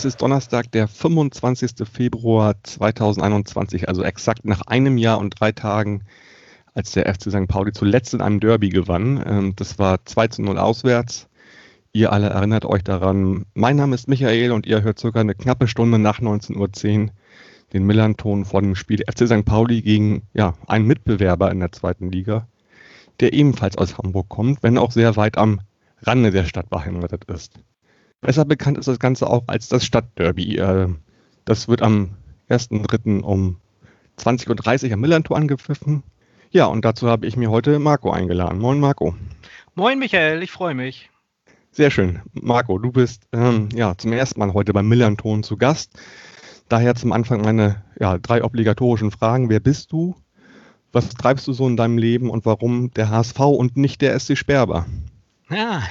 Es ist Donnerstag, der 25. Februar 2021, also exakt nach einem Jahr und drei Tagen, als der FC St. Pauli zuletzt in einem Derby gewann. Ähm, das war 2 zu 0 auswärts. Ihr alle erinnert euch daran. Mein Name ist Michael und ihr hört sogar eine knappe Stunde nach 19.10 Uhr den Millanton vor dem Spiel FC St. Pauli gegen ja, einen Mitbewerber in der zweiten Liga, der ebenfalls aus Hamburg kommt, wenn auch sehr weit am Rande der Stadt beheimatet ist. Besser bekannt ist das Ganze auch als das Stadtderby. Äh, das wird am 1.3. um 20.30 Uhr am Millantor angepfiffen. Ja, und dazu habe ich mir heute Marco eingeladen. Moin Marco. Moin Michael, ich freue mich. Sehr schön. Marco, du bist ähm, ja zum ersten Mal heute beim Millanton zu Gast. Daher zum Anfang meine ja, drei obligatorischen Fragen. Wer bist du? Was treibst du so in deinem Leben und warum der HSV und nicht der SC Sperber? Ja.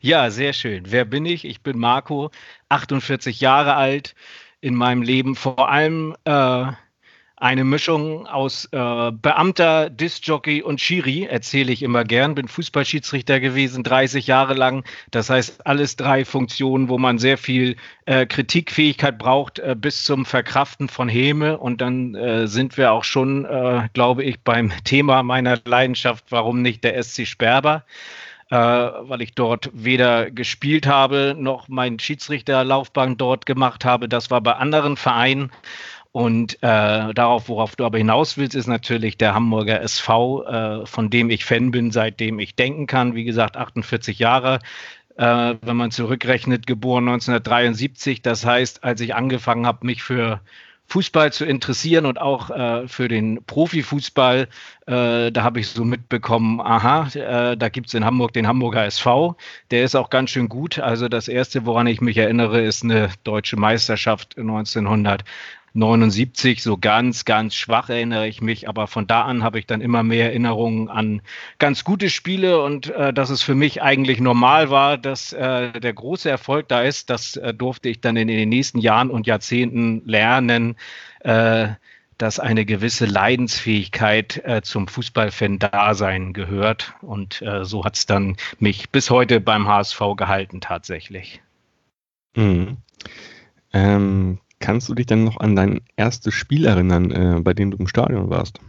ja, sehr schön. Wer bin ich? Ich bin Marco, 48 Jahre alt. In meinem Leben vor allem äh, eine Mischung aus äh, Beamter, Discjockey und Schiri, erzähle ich immer gern. Bin Fußballschiedsrichter gewesen, 30 Jahre lang. Das heißt, alles drei Funktionen, wo man sehr viel äh, Kritikfähigkeit braucht, äh, bis zum Verkraften von Häme. Und dann äh, sind wir auch schon, äh, glaube ich, beim Thema meiner Leidenschaft, warum nicht der SC Sperber äh, weil ich dort weder gespielt habe noch mein Schiedsrichterlaufbahn dort gemacht habe. Das war bei anderen Vereinen. Und äh, darauf, worauf du aber hinaus willst, ist natürlich der Hamburger SV, äh, von dem ich Fan bin, seitdem ich denken kann. Wie gesagt, 48 Jahre. Äh, wenn man zurückrechnet, geboren 1973. Das heißt, als ich angefangen habe, mich für Fußball zu interessieren und auch äh, für den Profifußball. Äh, da habe ich so mitbekommen, aha, äh, da gibt es in Hamburg den Hamburger SV. Der ist auch ganz schön gut. Also das Erste, woran ich mich erinnere, ist eine deutsche Meisterschaft 1900. 79, so ganz, ganz schwach erinnere ich mich, aber von da an habe ich dann immer mehr Erinnerungen an ganz gute Spiele und äh, dass es für mich eigentlich normal war, dass äh, der große Erfolg da ist. Das äh, durfte ich dann in, in, den nächsten Jahren und Jahrzehnten lernen, äh, dass eine gewisse Leidensfähigkeit äh, zum Fußballfan-Dasein gehört. Und äh, so hat es dann mich bis heute beim HSV gehalten tatsächlich. Mhm. Ähm, Kannst du dich denn noch an dein erstes Spiel erinnern, äh, bei dem du im Stadion warst?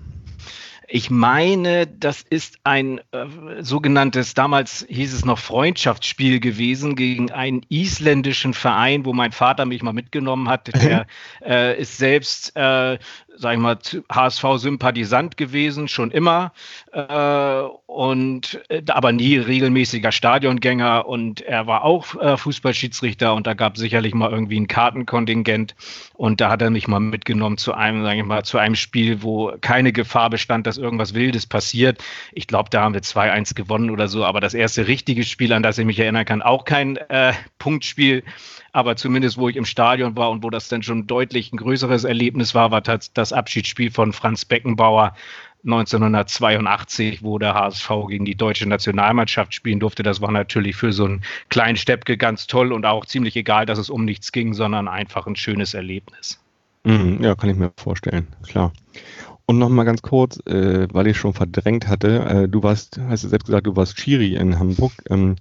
Ich meine, das ist ein äh, sogenanntes, damals hieß es noch Freundschaftsspiel gewesen gegen einen isländischen Verein, wo mein Vater mich mal mitgenommen hat. Der äh, ist selbst äh, sag ich mal, HSV-Sympathisant gewesen, schon immer, äh, und äh, aber nie regelmäßiger Stadiongänger. Und er war auch äh, Fußballschiedsrichter. Und da gab es sicherlich mal irgendwie ein Kartenkontingent. Und da hat er mich mal mitgenommen zu einem, sage ich mal, zu einem Spiel, wo keine Gefahr bestand, dass irgendwas Wildes passiert. Ich glaube, da haben wir 2-1 gewonnen oder so, aber das erste richtige Spiel, an das ich mich erinnern kann, auch kein äh, Punktspiel aber zumindest wo ich im Stadion war und wo das dann schon deutlich ein größeres Erlebnis war, war das Abschiedsspiel von Franz Beckenbauer 1982, wo der HSV gegen die deutsche Nationalmannschaft spielen durfte. Das war natürlich für so einen kleinen Steppke ganz toll und auch ziemlich egal, dass es um nichts ging, sondern einfach ein schönes Erlebnis. Mhm, ja, kann ich mir vorstellen, klar. Und nochmal ganz kurz, äh, weil ich schon verdrängt hatte, äh, du warst, hast du selbst gesagt, du warst Chiri in Hamburg. Ähm,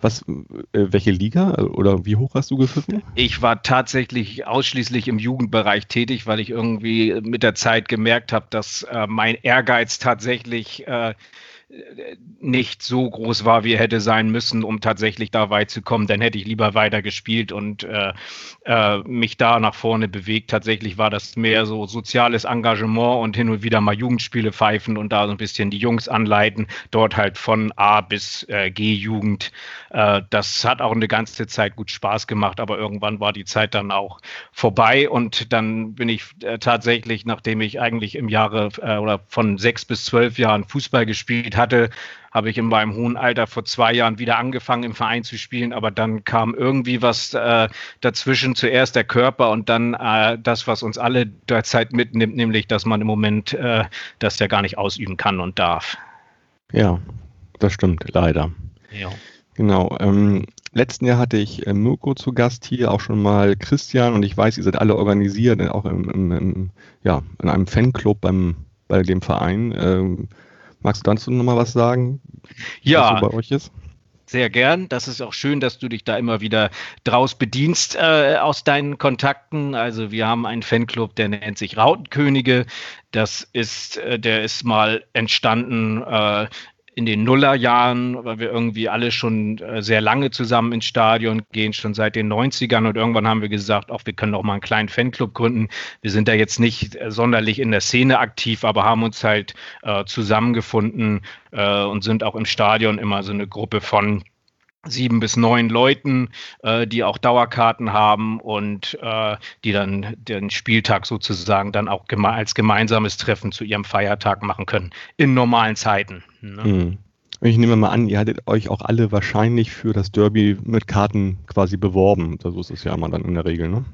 was, äh, welche Liga oder wie hoch hast du gepfiffen? Ich war tatsächlich ausschließlich im Jugendbereich tätig, weil ich irgendwie mit der Zeit gemerkt habe, dass äh, mein Ehrgeiz tatsächlich äh, nicht so groß war, wie er hätte sein müssen, um tatsächlich da weit zu kommen. Dann hätte ich lieber weiter gespielt und äh, äh, mich da nach vorne bewegt. Tatsächlich war das mehr so soziales Engagement und hin und wieder mal Jugendspiele pfeifen und da so ein bisschen die Jungs anleiten. Dort halt von A bis äh, G-Jugend. Äh, das hat auch eine ganze Zeit gut Spaß gemacht, aber irgendwann war die Zeit dann auch vorbei und dann bin ich äh, tatsächlich, nachdem ich eigentlich im Jahre äh, oder von sechs bis zwölf Jahren Fußball gespielt hatte, habe ich in meinem hohen Alter vor zwei Jahren wieder angefangen im Verein zu spielen, aber dann kam irgendwie was äh, dazwischen, zuerst der Körper und dann äh, das, was uns alle derzeit mitnimmt, nämlich, dass man im Moment äh, das ja gar nicht ausüben kann und darf. Ja, das stimmt, leider. Ja. Genau. Ähm, letzten Jahr hatte ich äh, Mirko zu Gast hier, auch schon mal Christian und ich weiß, ihr seid alle organisiert, auch im, im, im ja, in einem Fanclub beim, bei dem Verein. Ähm, magst du dazu nochmal was sagen? Ja. Was so bei euch ist? Sehr gern. Das ist auch schön, dass du dich da immer wieder draus bedienst äh, aus deinen Kontakten. Also wir haben einen Fanclub, der nennt sich Rautenkönige. Das ist, äh, der ist mal entstanden äh, in den Nullerjahren, weil wir irgendwie alle schon äh, sehr lange zusammen ins Stadion gehen, schon seit den 90ern und irgendwann haben wir gesagt, auch wir können auch mal einen kleinen Fanclub gründen. Wir sind da jetzt nicht äh, sonderlich in der Szene aktiv, aber haben uns halt äh, zusammengefunden äh, und sind auch im Stadion immer so eine Gruppe von sieben bis neun Leuten, äh, die auch Dauerkarten haben und äh, die dann den Spieltag sozusagen dann auch geme als gemeinsames Treffen zu ihrem Feiertag machen können in normalen Zeiten. Ne? Hm. Ich nehme mal an, ihr hattet euch auch alle wahrscheinlich für das Derby mit Karten quasi beworben. So ist es ja immer dann in der Regel, ne?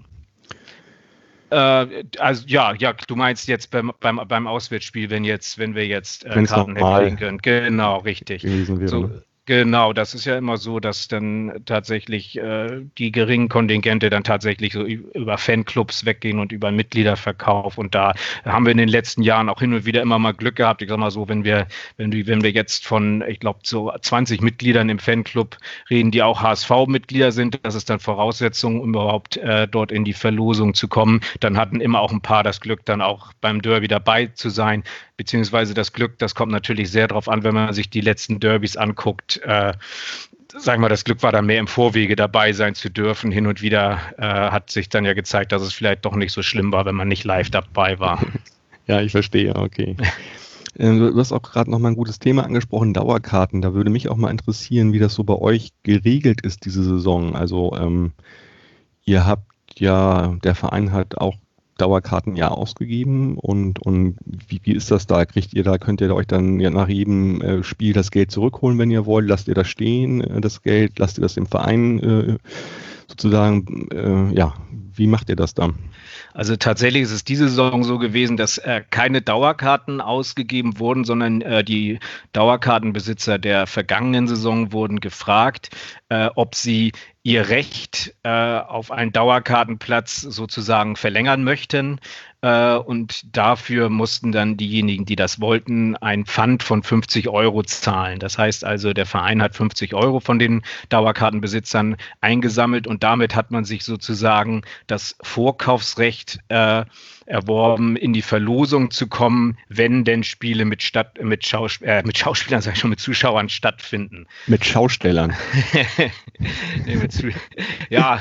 Äh, also ja, ja, du meinst jetzt beim, beim, beim Auswärtsspiel, wenn jetzt, wenn wir jetzt äh, Karten hätten können. Genau, richtig. Wäre, so, ne? Genau, das ist ja immer so, dass dann tatsächlich äh, die geringen Kontingente dann tatsächlich so über Fanclubs weggehen und über Mitgliederverkauf. Und da haben wir in den letzten Jahren auch hin und wieder immer mal Glück gehabt. Ich sag mal so, wenn wir, wenn wir, wenn wir jetzt von, ich glaube, so 20 Mitgliedern im Fanclub reden, die auch HSV-Mitglieder sind, das ist dann Voraussetzung, um überhaupt äh, dort in die Verlosung zu kommen. Dann hatten immer auch ein paar das Glück, dann auch beim Derby dabei zu sein beziehungsweise das Glück, das kommt natürlich sehr darauf an, wenn man sich die letzten Derbys anguckt. Äh, sagen wir, das Glück war dann mehr im Vorwege dabei sein zu dürfen. Hin und wieder äh, hat sich dann ja gezeigt, dass es vielleicht doch nicht so schlimm war, wenn man nicht live dabei war. Ja, ich verstehe, okay. Ähm, du hast auch gerade noch mal ein gutes Thema angesprochen, Dauerkarten. Da würde mich auch mal interessieren, wie das so bei euch geregelt ist diese Saison. Also ähm, ihr habt ja, der Verein hat auch Dauerkarten ja ausgegeben und, und wie, wie ist das da? Kriegt ihr da, könnt ihr euch dann ja nach jedem äh, Spiel das Geld zurückholen, wenn ihr wollt? Lasst ihr das stehen, äh, das Geld? Lasst ihr das im Verein äh, sozusagen? Äh, ja, wie macht ihr das dann? Also tatsächlich ist es diese Saison so gewesen, dass äh, keine Dauerkarten ausgegeben wurden, sondern äh, die Dauerkartenbesitzer der vergangenen Saison wurden gefragt, äh, ob sie ihr Recht äh, auf einen Dauerkartenplatz sozusagen verlängern möchten. Äh, und dafür mussten dann diejenigen, die das wollten, ein Pfand von 50 Euro zahlen. Das heißt also, der Verein hat 50 Euro von den Dauerkartenbesitzern eingesammelt und damit hat man sich sozusagen das Vorkaufsrecht äh, erworben, in die Verlosung zu kommen, wenn denn Spiele mit, Stadt, mit, Schaus äh, mit Schauspielern, sag ich schon, mit Zuschauern stattfinden. Mit Schaustellern. nee, mit ja,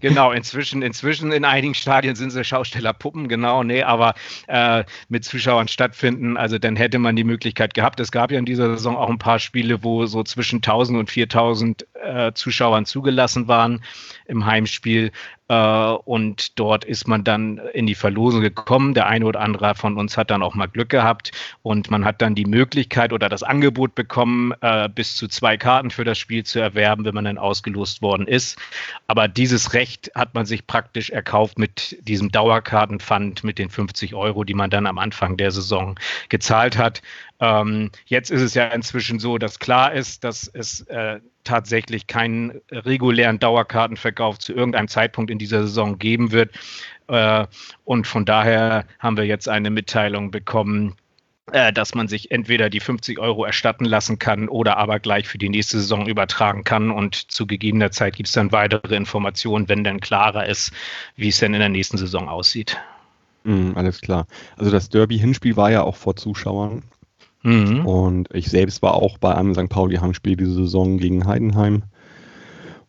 genau. Inzwischen, inzwischen in einigen Stadien sind sie Schaustellerpuppen, genau. Nee, aber äh, mit Zuschauern stattfinden, also dann hätte man die Möglichkeit gehabt. Es gab ja in dieser Saison auch ein paar Spiele, wo so zwischen 1000 und 4000 äh, Zuschauern zugelassen waren im Heimspiel. Äh, und dort ist man dann in die Verlosung gekommen. Der eine oder andere von uns hat dann auch mal Glück gehabt und man hat dann die Möglichkeit oder das Angebot bekommen, äh, bis zu zwei Karten für das Spiel zu erwerben, wenn man dann ausgelost worden ist. Aber dieses Recht hat man sich praktisch erkauft mit diesem Dauerkartenpfand mit den 50 Euro, die man dann am Anfang der Saison gezahlt hat. Ähm, jetzt ist es ja inzwischen so, dass klar ist, dass es äh, tatsächlich keinen regulären Dauerkartenverkauf zu irgendeinem Zeitpunkt in dieser Saison geben wird. Äh, und von daher haben wir jetzt eine Mitteilung bekommen, äh, dass man sich entweder die 50 Euro erstatten lassen kann oder aber gleich für die nächste Saison übertragen kann. Und zu gegebener Zeit gibt es dann weitere Informationen, wenn dann klarer ist, wie es denn in der nächsten Saison aussieht. Mm, alles klar. Also das Derby-Hinspiel war ja auch vor Zuschauern. Mhm. Und ich selbst war auch bei einem St. Pauli-Heimspiel diese Saison gegen Heidenheim.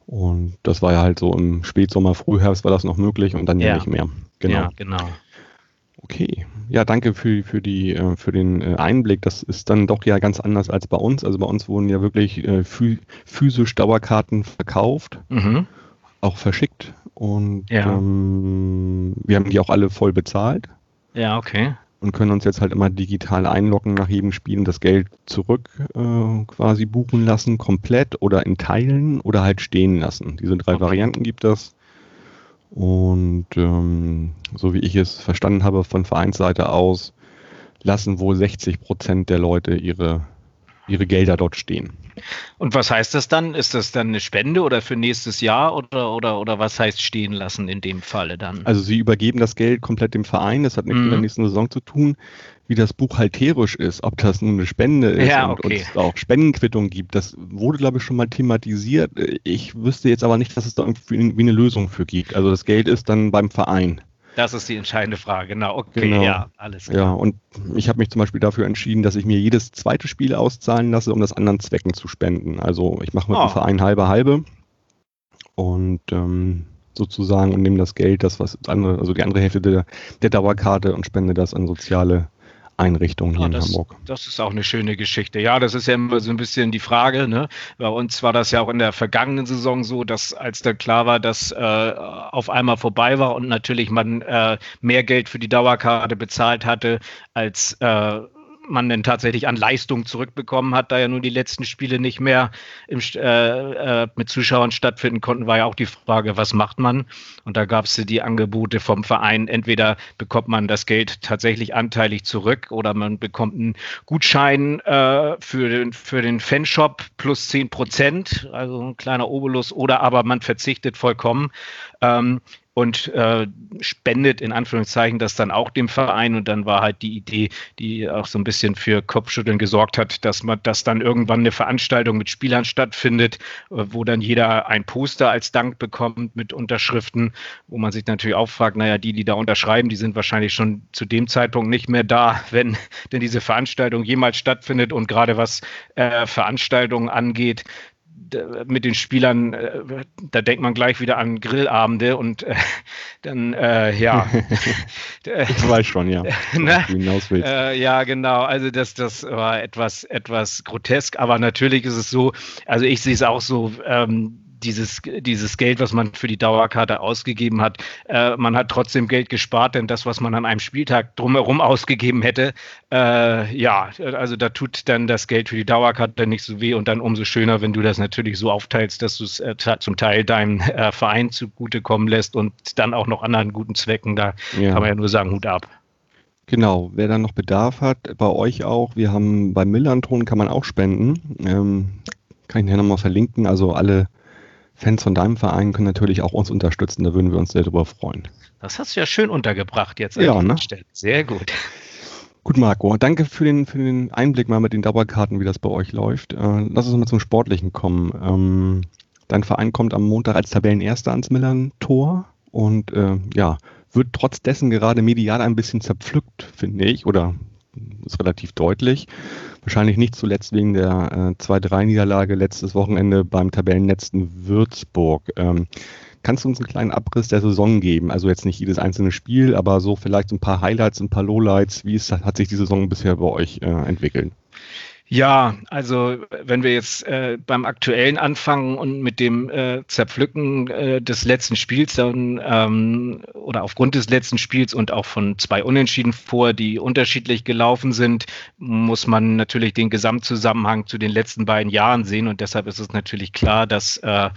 Und das war ja halt so im Spätsommer, Frühherbst war das noch möglich und dann ja, ja nicht mehr. Genau. Ja, genau. Okay, ja, danke für, für, die, äh, für den äh, Einblick. Das ist dann doch ja ganz anders als bei uns. Also bei uns wurden ja wirklich äh, physisch Dauerkarten verkauft, mhm. auch verschickt und ja. ähm, wir haben die auch alle voll bezahlt. Ja, okay und können uns jetzt halt immer digital einloggen nach jedem Spiel und das Geld zurück äh, quasi buchen lassen, komplett oder in Teilen oder halt stehen lassen. Diese drei okay. Varianten gibt es. Und ähm, so wie ich es verstanden habe von Vereinsseite aus, lassen wohl 60 Prozent der Leute ihre ihre Gelder dort stehen. Und was heißt das dann? Ist das dann eine Spende oder für nächstes Jahr oder, oder, oder was heißt stehen lassen in dem Falle dann? Also sie übergeben das Geld komplett dem Verein, das hat nichts mhm. mit der nächsten Saison zu tun. Wie das buchhalterisch ist, ob das nun eine Spende ist ja, und, okay. und es auch Spendenquittung gibt, das wurde, glaube ich, schon mal thematisiert. Ich wüsste jetzt aber nicht, dass es da irgendwie eine Lösung für gibt. Also das Geld ist dann beim Verein. Das ist die entscheidende Frage, genau. Okay, Genau. ja, alles klar. Ja, und ich habe mich zum Beispiel dafür entschieden, dass ich mir jedes zweite Spiel auszahlen lasse, um das anderen Zwecken zu spenden. Also ich mache mit Oh. dem Verein halbe halbe und ähm, sozusagen und nehme das Geld, das was andere, also die andere Hälfte der, der Dauerkarte und spende das an soziale Einrichtungen hier Ah, in das, Hamburg. das ist auch eine schöne Geschichte. Ja, das ist ja immer so ein bisschen die Frage. Ne? Bei uns war das ja auch in der vergangenen Saison so, dass als da klar war, dass äh, auf einmal vorbei war und natürlich man äh, mehr Geld für die Dauerkarte bezahlt hatte, als äh, man denn tatsächlich an Leistung zurückbekommen hat, da ja nun die letzten Spiele nicht mehr im, äh, äh, mit Zuschauern stattfinden konnten, war ja auch die Frage, was macht man? Und da gab es die Angebote vom Verein, entweder bekommt man das Geld tatsächlich anteilig zurück oder man bekommt einen Gutschein äh, für, den, für den Fanshop plus 10 Prozent, also ein kleiner Obolus, oder aber man verzichtet vollkommen. Ähm, und äh, spendet in Anführungszeichen das dann auch dem Verein. Und dann war halt die Idee, die auch so ein bisschen für Kopfschütteln gesorgt hat, dass man, dass dann irgendwann eine Veranstaltung mit Spielern stattfindet, äh, wo dann jeder ein Poster als Dank bekommt mit Unterschriften, wo man sich natürlich auch fragt, naja, die, die da unterschreiben, die sind wahrscheinlich schon zu dem Zeitpunkt nicht mehr da, wenn denn diese Veranstaltung jemals stattfindet. Und gerade was äh, Veranstaltungen angeht, mit den Spielern, äh, da denkt man gleich wieder an Grillabende und äh, dann, äh, ja. Ich weiß schon, ja. ne? Äh, ja, genau. Also das, das war etwas, etwas grotesk, aber natürlich ist es so, also ich sehe es auch so, ähm, dieses, dieses Geld, was man für die Dauerkarte ausgegeben hat, äh, man hat trotzdem Geld gespart, denn das, was man an einem Spieltag drumherum ausgegeben hätte, äh, ja, also da tut dann das Geld für die Dauerkarte nicht so weh und dann umso schöner, wenn du das natürlich so aufteilst, dass du es äh, zum Teil deinem äh, Verein zugutekommen lässt und dann auch noch anderen guten Zwecken, da Ja. kann man ja nur sagen, Hut ab. Genau, wer dann noch Bedarf hat, bei euch auch, wir haben bei Millanton kann man auch spenden. Ähm, kann ich hier nochmal verlinken. Also alle Fans von deinem Verein können natürlich auch uns unterstützen, da würden wir uns sehr drüber freuen. Das hast du ja schön untergebracht jetzt. Ja, ne? Stelle. Sehr gut. Gut, Marco, danke für den, für den Einblick mal mit den Dauerkarten, wie das bei euch läuft. Äh, lass uns mal zum Sportlichen kommen. Ähm, dein Verein kommt am Montag als Tabellenerster ans Millern-Tor und äh, ja, wird trotz dessen gerade medial ein bisschen zerpflückt, finde ich, oder ist relativ deutlich. Wahrscheinlich nicht zuletzt wegen der äh, 2-3-Niederlage letztes Wochenende beim Tabellenletzten Würzburg. Ähm, kannst du uns einen kleinen Abriss der Saison geben? Also jetzt nicht jedes einzelne Spiel, aber so vielleicht ein paar Highlights, ein paar Lowlights. Wie ist, hat sich die Saison bisher bei euch äh, entwickelt? Ja, also wenn wir jetzt äh, beim aktuellen anfangen und mit dem äh, Zerpflücken äh, des letzten Spiels dann ähm, oder aufgrund des letzten Spiels und auch von zwei Unentschieden vor, die unterschiedlich gelaufen sind, muss man natürlich den Gesamtzusammenhang zu den letzten beiden Jahren sehen. Und deshalb ist es natürlich klar, dass äh,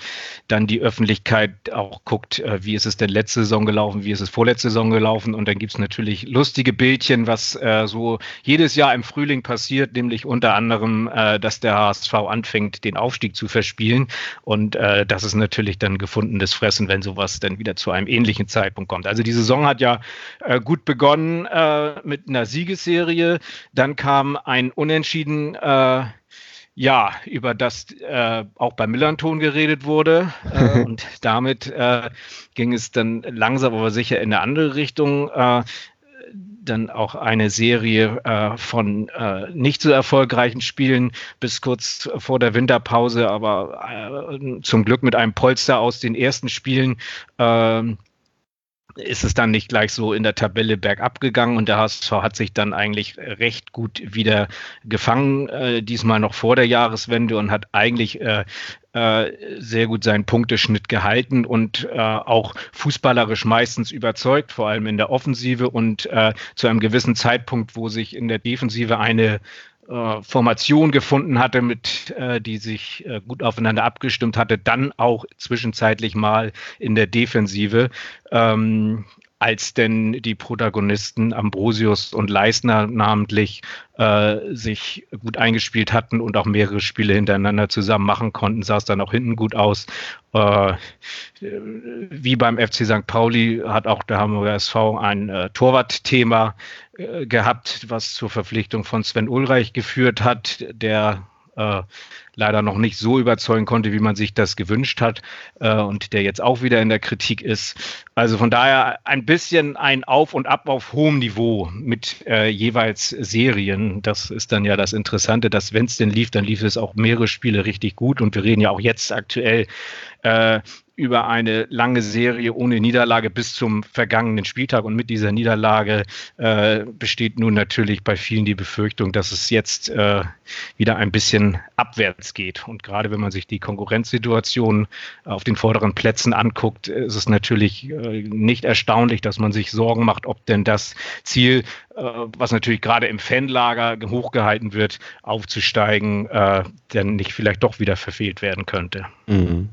dann die Öffentlichkeit auch guckt, äh, wie ist es denn letzte Saison gelaufen, wie ist es vorletzte Saison gelaufen. Und dann gibt es natürlich lustige Bildchen, was äh, so jedes Jahr im Frühling passiert, nämlich unter anderem, äh, dass der HSV anfängt, den Aufstieg zu verspielen. Und äh, das ist natürlich dann gefundenes Fressen, wenn sowas dann wieder zu einem ähnlichen Zeitpunkt kommt. Also die Saison hat ja äh, gut begonnen äh, mit einer Siegesserie. Dann kam ein Unentschieden. Äh, ja, über das äh, auch beim Millanton geredet wurde. Äh, und damit äh, ging es dann langsam aber sicher in eine andere Richtung. Dann auch eine Serie äh, von äh, nicht so erfolgreichen Spielen bis kurz vor der Winterpause, aber äh, zum Glück mit einem Polster aus den ersten Spielen. Ist es dann nicht gleich so in der Tabelle bergab gegangen und der HSV hat sich dann eigentlich recht gut wieder gefangen, äh, diesmal noch vor der Jahreswende und hat eigentlich äh, äh, sehr gut seinen Punkteschnitt gehalten und äh, auch fußballerisch meistens überzeugt, vor allem in der Offensive und äh, zu einem gewissen Zeitpunkt, wo sich in der Defensive eine äh, Formation gefunden hatte, mit äh, die sich äh, gut aufeinander abgestimmt hatte, dann auch zwischenzeitlich mal in der Defensive. Ähm, als denn die Protagonisten Ambrosius und Leisner namentlich äh, sich gut eingespielt hatten und auch mehrere Spiele hintereinander zusammen machen konnten, sah es dann auch hinten gut aus. Äh, wie beim FC St. Pauli hat auch der Hamburger SV ein äh, Torwartthema gehabt, was zur Verpflichtung von Sven Ulreich geführt hat, der äh, leider noch nicht so überzeugen konnte, wie man sich das gewünscht hat äh, und der jetzt auch wieder in der Kritik ist. Also von daher ein bisschen ein Auf und Ab auf hohem Niveau mit äh, jeweils Serien. Das ist dann ja das Interessante, dass wenn es denn lief, dann lief es auch mehrere Spiele richtig gut und wir reden ja auch jetzt aktuell äh, über eine lange Serie ohne Niederlage bis zum vergangenen Spieltag. Und mit dieser Niederlage äh, besteht nun natürlich bei vielen die Befürchtung, dass es jetzt äh, wieder ein bisschen abwärts geht. Und gerade wenn man sich die Konkurrenzsituation auf den vorderen Plätzen anguckt, ist es natürlich äh, nicht erstaunlich, dass man sich Sorgen macht, ob denn das Ziel, äh, was natürlich gerade im Fanlager hochgehalten wird, aufzusteigen, äh, denn nicht vielleicht doch wieder verfehlt werden könnte. Mhm.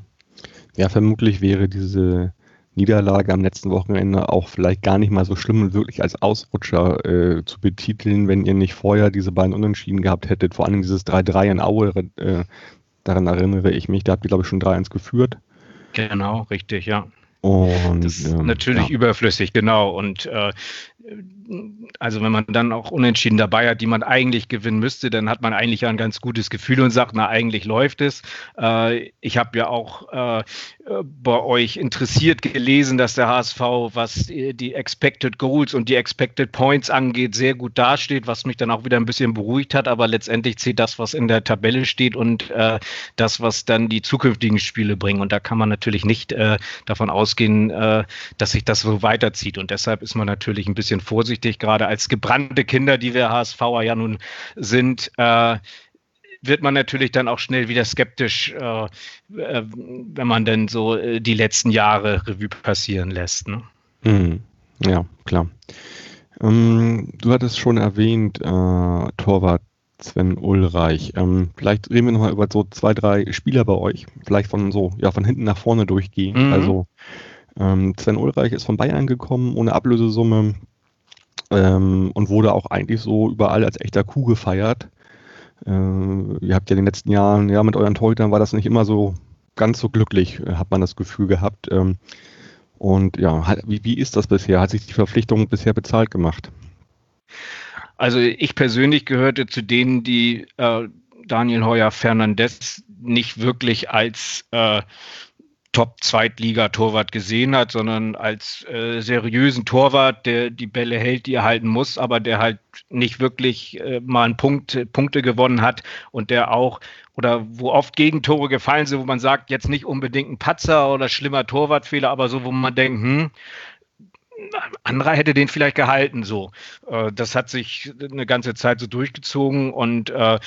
Ja, vermutlich wäre diese Niederlage am letzten Wochenende auch vielleicht gar nicht mal so schlimm und wirklich als Ausrutscher äh, zu betiteln, wenn ihr nicht vorher diese beiden Unentschieden gehabt hättet. Vor allem dieses 3-3 in Aue, äh, daran erinnere ich mich. Da habt ihr, glaube ich, schon 3-1 geführt. Genau, richtig, ja. Und, das ist ähm, natürlich ja. überflüssig, genau. Und äh, also wenn man dann auch unentschieden dabei hat, die man eigentlich gewinnen müsste, dann hat man eigentlich ein ganz gutes Gefühl und sagt, na eigentlich läuft es. Äh, ich habe ja auch äh, bei euch interessiert gelesen, dass der HSV, was die Expected Goals und die Expected Points angeht, sehr gut dasteht, was mich dann auch wieder ein bisschen beruhigt hat. Aber letztendlich zählt das, was in der Tabelle steht und äh, das, was dann die zukünftigen Spiele bringen. Und da kann man natürlich nicht äh, davon ausgehen, äh, dass sich das so weiterzieht. Und deshalb ist man natürlich ein bisschen vorsichtig, gerade als gebrannte Kinder, die wir HSVer ja nun sind äh, wird man natürlich dann auch schnell wieder skeptisch, äh, äh, wenn man denn so äh, die letzten Jahre Revue passieren lässt. Ne? Mhm. Ja, klar. Ähm, du hattest schon erwähnt, äh, Torwart Sven Ulreich. Ähm, vielleicht reden wir nochmal über so zwei, drei Spieler bei euch. Vielleicht von so, ja, von hinten nach vorne durchgehen. Mhm. Also ähm, Sven Ulreich ist von Bayern gekommen, ohne Ablösesumme. Ähm, und wurde auch eigentlich so überall als echter Kuh gefeiert. Äh, ihr habt ja in den letzten Jahren, ja, mit euren Torhütern war das nicht immer so ganz so glücklich, äh, hat man das Gefühl gehabt. Ähm, und ja, hat, wie, wie ist das bisher? Hat sich die Verpflichtung bisher bezahlt gemacht? Also ich persönlich gehörte zu denen, die äh, Daniel Heuer Fernandez nicht wirklich als äh, Top-Zweitliga-Torwart gesehen hat, sondern als äh, seriösen Torwart, der die Bälle hält, die er halten muss, aber der halt nicht wirklich äh, mal einen Punkt, Punkte gewonnen hat und der auch oder wo oft Gegentore gefallen sind, wo man sagt, jetzt nicht unbedingt ein Patzer oder schlimmer Torwartfehler, aber so, wo man denkt, hm, anderer hätte den vielleicht gehalten so. Äh, das hat sich eine ganze Zeit so durchgezogen und äh,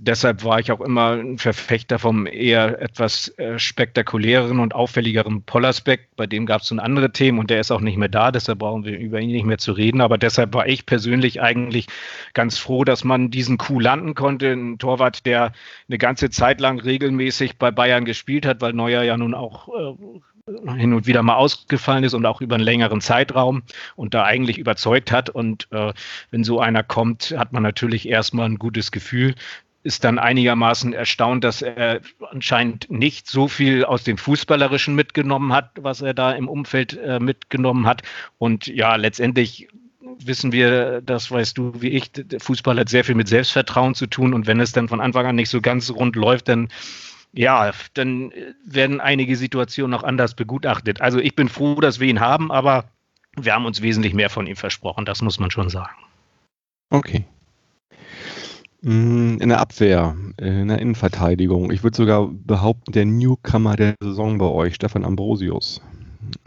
Deshalb war ich auch immer ein Verfechter vom eher etwas äh, spektakuläreren und auffälligeren Pollersbeck. Bei dem gab es so andere Themen und der ist auch nicht mehr da, deshalb brauchen wir über ihn nicht mehr zu reden. Aber deshalb war ich persönlich eigentlich ganz froh, dass man diesen Coup landen konnte. Ein Torwart, der eine ganze Zeit lang regelmäßig bei Bayern gespielt hat, weil Neuer ja nun auch äh, hin und wieder mal ausgefallen ist und auch über einen längeren Zeitraum und da eigentlich überzeugt hat. Und äh, wenn so einer kommt, hat man natürlich erstmal ein gutes Gefühl ist dann einigermaßen erstaunt, dass er anscheinend nicht so viel aus dem Fußballerischen mitgenommen hat, was er da im Umfeld äh, mitgenommen hat. Und ja, letztendlich wissen wir, das weißt du wie ich, der Fußball hat sehr viel mit Selbstvertrauen zu tun. Und wenn es dann von Anfang an nicht so ganz rund läuft, dann ja, dann werden einige Situationen auch anders begutachtet. Also ich bin froh, dass wir ihn haben, aber wir haben uns wesentlich mehr von ihm versprochen, das muss man schon sagen. Okay. Mm, in der Abwehr, in der Innenverteidigung. Ich würde sogar behaupten, der Newcomer der Saison bei euch, Stefan Ambrosius.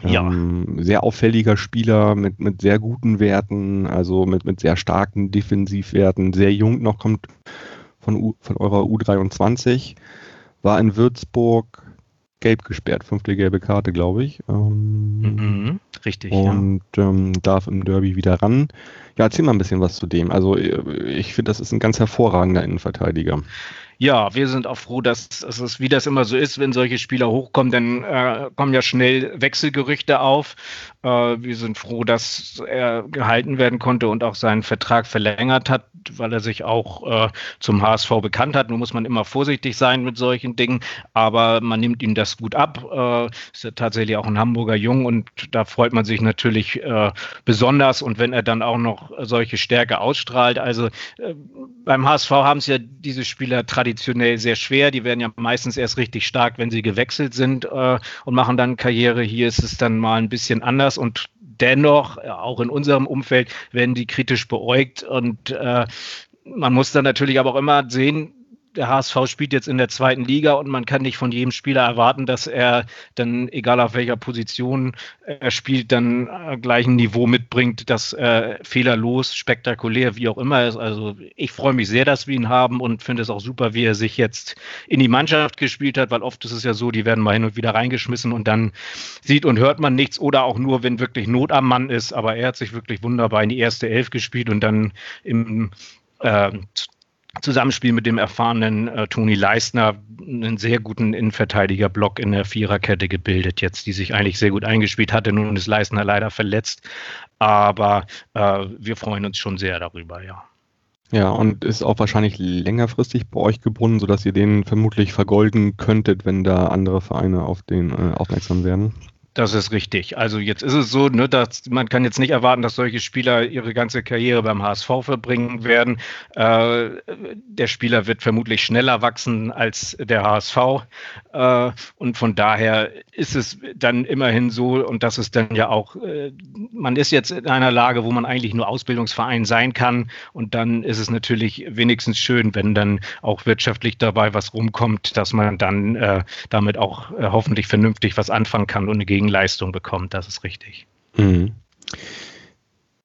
Ja. Ähm, sehr auffälliger Spieler mit, mit sehr guten Werten, also mit, mit sehr starken Defensivwerten. Sehr jung noch, kommt von, U, von eurer U23. War in Würzburg gelb gesperrt, fünfte gelbe Karte, glaube ich. Ähm, mhm, richtig. Und ja. ähm, darf im Derby wieder ran. Ja, erzähl mal ein bisschen was zu dem. Also ich finde, das ist ein ganz hervorragender Innenverteidiger. Ja, wir sind auch froh, dass, es, wie das immer so ist, wenn solche Spieler hochkommen, dann äh, kommen ja schnell Wechselgerüchte auf. Äh, wir sind froh, dass er gehalten werden konnte und auch seinen Vertrag verlängert hat, weil er sich auch äh, zum HSV bekannt hat. Nun muss man immer vorsichtig sein mit solchen Dingen, aber man nimmt ihm das gut ab. Äh, ist ja tatsächlich auch ein Hamburger Jung und da freut man sich natürlich äh, besonders. Und wenn er dann auch noch solche Stärke ausstrahlt, also äh, beim HSV haben es ja diese Spieler traditionell sehr schwer. Die werden ja meistens erst richtig stark, wenn sie gewechselt sind äh, und machen dann Karriere. Hier ist es dann mal ein bisschen anders und dennoch, auch in unserem Umfeld, werden die kritisch beäugt und äh, man muss dann natürlich aber auch immer sehen, der HSV spielt jetzt in der zweiten Liga und man kann nicht von jedem Spieler erwarten, dass er dann, egal auf welcher Position er spielt, dann äh, gleich ein Niveau mitbringt, das äh, fehlerlos, spektakulär, wie auch immer ist. Also ich freue mich sehr, dass wir ihn haben und finde es auch super, wie er sich jetzt in die Mannschaft gespielt hat, weil oft ist es ja so, die werden mal hin und wieder reingeschmissen und dann sieht und hört man nichts oder auch nur, wenn wirklich Not am Mann ist. Aber er hat sich wirklich wunderbar in die erste Elf gespielt und dann im äh, Zusammenspiel mit dem erfahrenen äh, Toni Leistner einen sehr guten Innenverteidiger-Block in der Viererkette gebildet, jetzt, die sich eigentlich sehr gut eingespielt hatte. Nun ist Leistner leider verletzt, aber äh, wir freuen uns schon sehr darüber, ja. Ja, und ist auch wahrscheinlich längerfristig bei euch gebunden, sodass ihr den vermutlich vergolden könntet, wenn da andere Vereine auf den äh, aufmerksam werden. Das ist richtig. Also jetzt ist es so, ne, dass man kann jetzt nicht erwarten, dass solche Spieler ihre ganze Karriere beim HSV verbringen werden. Äh, der Spieler wird vermutlich schneller wachsen als der HSV. Äh, und von daher ist es dann immerhin so, und das ist dann ja auch, äh, man ist jetzt in einer Lage, wo man eigentlich nur Ausbildungsverein sein kann. Und dann ist es natürlich wenigstens schön, wenn dann auch wirtschaftlich dabei was rumkommt, dass man dann äh, damit auch äh, hoffentlich vernünftig was anfangen kann und eine Gegenleistung bekommt. Das ist richtig. Mhm.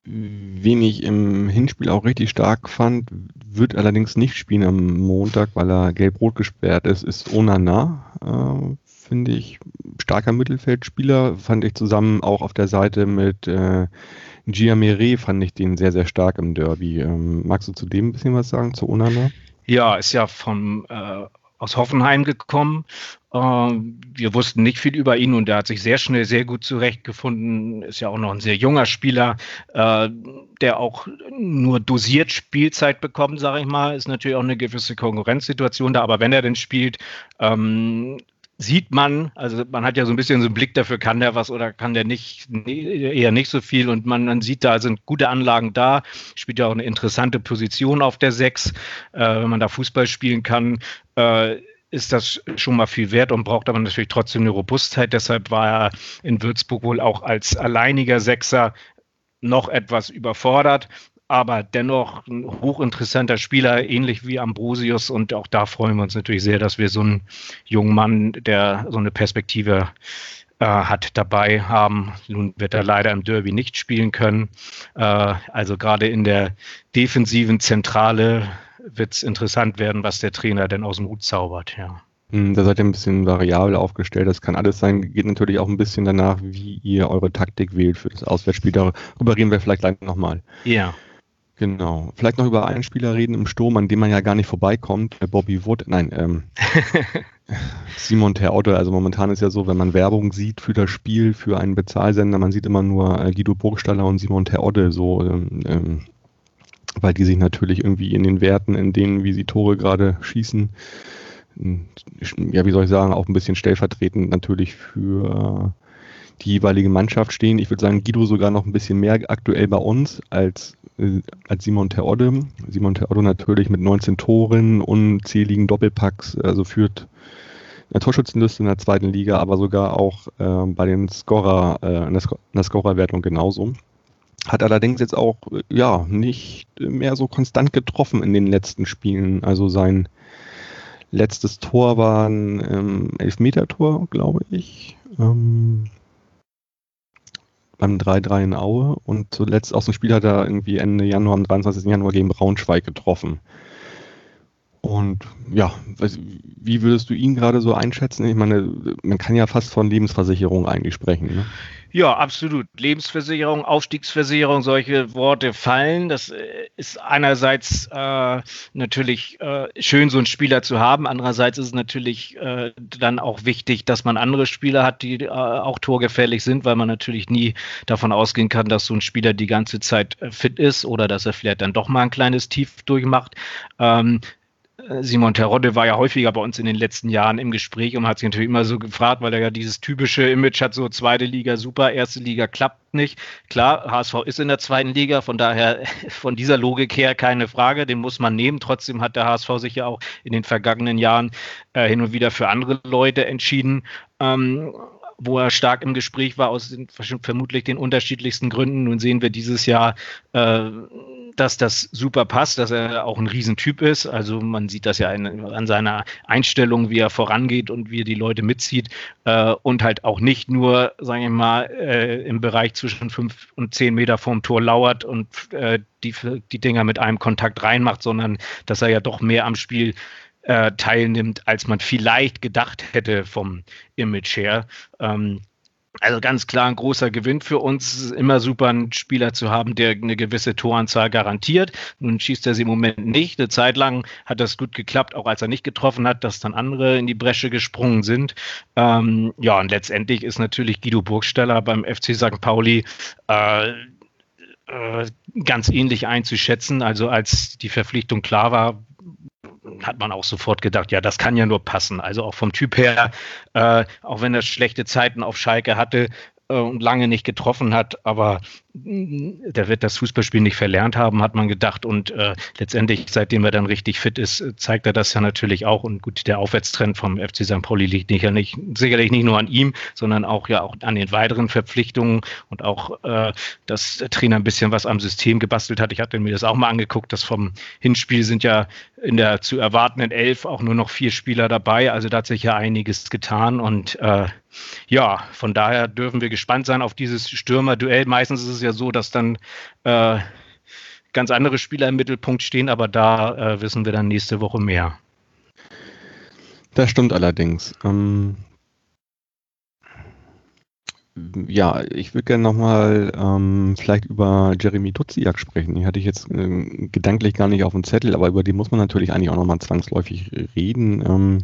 Wen ich im Hinspiel auch richtig stark fand, wird allerdings nicht spielen am Montag, weil er gelb-rot gesperrt ist, ist Onana. Äh, Finde ich starker Mittelfeldspieler. Fand ich zusammen auch auf der Seite mit äh, Giamere, fand ich den sehr, sehr stark im Derby. Ähm, magst du zu dem ein bisschen was sagen, zu Onana? Ja, ist ja vom äh, aus Hoffenheim gekommen. Äh, wir wussten nicht viel über ihn und er hat sich sehr schnell sehr gut zurechtgefunden. Ist ja auch noch ein sehr junger Spieler, äh, der auch nur dosiert Spielzeit bekommt, sage ich mal. Ist natürlich auch eine gewisse Konkurrenzsituation da, aber wenn er denn spielt, ähm, sieht man, also man hat ja so ein bisschen so einen Blick dafür, kann der was oder kann der nicht, eher nicht so viel. Und man, man sieht, da sind gute Anlagen da, spielt ja auch eine interessante Position auf der Sechs, äh, wenn man da Fußball spielen kann, äh, ist das schon mal viel wert und braucht aber natürlich trotzdem eine Robustheit. Deshalb war er in Würzburg wohl auch als alleiniger Sechser noch etwas überfordert aber dennoch ein hochinteressanter Spieler, ähnlich wie Ambrosius. Und auch da freuen wir uns natürlich sehr, dass wir so einen jungen Mann, der so eine Perspektive äh, hat, dabei haben. Nun wird er leider im Derby nicht spielen können. Äh, also gerade in der defensiven Zentrale wird es interessant werden, was der Trainer denn aus dem Hut zaubert. Ja. Da seid ihr ein bisschen variabel aufgestellt. Das kann alles sein. Geht natürlich auch ein bisschen danach, wie ihr eure Taktik wählt für das Auswärtsspiel. Darüber reden wir vielleicht gleich nochmal. Ja. Genau. Vielleicht noch über einen Spieler reden im Sturm, an dem man ja gar nicht vorbeikommt. Äh, Bobby Wood, nein, ähm, Simon Terodde. Also momentan ist ja so, wenn man Werbung sieht für das Spiel, für einen Bezahlsender, man sieht immer nur äh, Guido Burgstaller und Simon Terodde so, ähm, ähm, weil die sich natürlich irgendwie in den Werten, in denen, wie sie Tore gerade schießen, ja, wie soll ich sagen, auch ein bisschen stellvertretend natürlich für die jeweilige Mannschaft stehen. Ich würde sagen, Guido sogar noch ein bisschen mehr aktuell bei uns als, äh, als Simon Terodde. Simon Terodde natürlich mit 19 Toren, unzähligen Doppelpacks, also führt eine Torschützenliste in der zweiten Liga, aber sogar auch äh, bei den Scorer, äh, in der, Sc der Scorerwertung genauso. Hat allerdings jetzt auch äh, ja nicht mehr so konstant getroffen in den letzten Spielen. Also sein letztes Tor war ein ähm, Elfmeter-Tor, glaube ich. Ähm, beim 3-3 in Aue und zuletzt aus dem Spiel hat er irgendwie Ende Januar, am 23. Januar gegen Braunschweig getroffen. Und ja, wie würdest du ihn gerade so einschätzen? Ich meine, man kann ja fast von Lebensversicherung eigentlich sprechen. Ne? Ja, absolut. Lebensversicherung, Aufstiegsversicherung, solche Worte fallen. Das äh, ist einerseits äh, natürlich äh, schön, so einen Spieler zu haben. Andererseits ist es natürlich äh, dann auch wichtig, dass man andere Spieler hat, die äh, auch torgefährlich sind, weil man natürlich nie davon ausgehen kann, dass so ein Spieler die ganze Zeit äh, fit ist oder dass er vielleicht dann doch mal ein kleines Tief durchmacht. Ähm, Simon Terodde war ja häufiger bei uns in den letzten Jahren im Gespräch und hat sich natürlich immer so gefragt, weil er ja dieses typische Image hat, so zweite Liga super, erste Liga klappt nicht. Klar, HSV ist in der zweiten Liga, von daher von dieser Logik her keine Frage, den muss man nehmen. Trotzdem hat der HSV sich ja auch in den vergangenen Jahren äh, hin und wieder für andere Leute entschieden. Ähm, wo er stark im Gespräch war, aus den, vermutlich den unterschiedlichsten Gründen. Nun sehen wir dieses Jahr, äh, dass das super passt, dass er auch ein Riesentyp ist. Also man sieht das ja in, an seiner Einstellung, wie er vorangeht und wie er die Leute mitzieht äh, und halt auch nicht nur, sagen wir mal, äh, im Bereich zwischen fünf und zehn Meter vorm Tor lauert und äh, die, die Dinger mit einem Kontakt reinmacht, sondern dass er ja doch mehr am Spiel äh, teilnimmt, als man vielleicht gedacht hätte vom Image her. Ähm, also ganz klar ein großer Gewinn für uns. Immer super, einen Spieler zu haben, der eine gewisse Toranzahl garantiert. Nun schießt er sie im Moment nicht. Eine Zeit lang hat das gut geklappt, auch als er nicht getroffen hat, dass dann andere in die Bresche gesprungen sind. Ähm, ja, und letztendlich ist natürlich Guido Burgsteller beim FC St. Pauli äh, äh, ganz ähnlich einzuschätzen. Also als die Verpflichtung klar war, hat man auch sofort gedacht, ja, das kann ja nur passen. Also auch vom Typ her, äh, auch wenn er schlechte Zeiten auf Schalke hatte, äh, und lange nicht getroffen hat, aber der wird das Fußballspiel nicht verlernt haben, hat man gedacht. Und äh, letztendlich, seitdem er dann richtig fit ist, zeigt er das ja natürlich auch. Und gut, der Aufwärtstrend vom FC St. Pauli liegt nicht, nicht, sicherlich nicht nur an ihm, sondern auch ja auch an den weiteren Verpflichtungen und auch, äh, dass der Trainer ein bisschen was am System gebastelt hat. Ich hatte mir das auch mal angeguckt, dass vom Hinspiel sind ja in der zu erwartenden Elf auch nur noch vier Spieler dabei. Also da hat sich ja einiges getan und äh, ja, von daher dürfen wir gespannt sein auf dieses Stürmer-Duell. Meistens ist es ja so, dass dann äh, ganz andere Spieler im Mittelpunkt stehen, aber da äh, wissen wir dann nächste Woche mehr. Das stimmt allerdings. Ähm, ja, ich würde gerne nochmal ähm, vielleicht über Jeremy Duziak sprechen. Die hatte ich jetzt äh, gedanklich gar nicht auf dem Zettel, aber über den muss man natürlich eigentlich auch nochmal zwangsläufig reden. Ähm,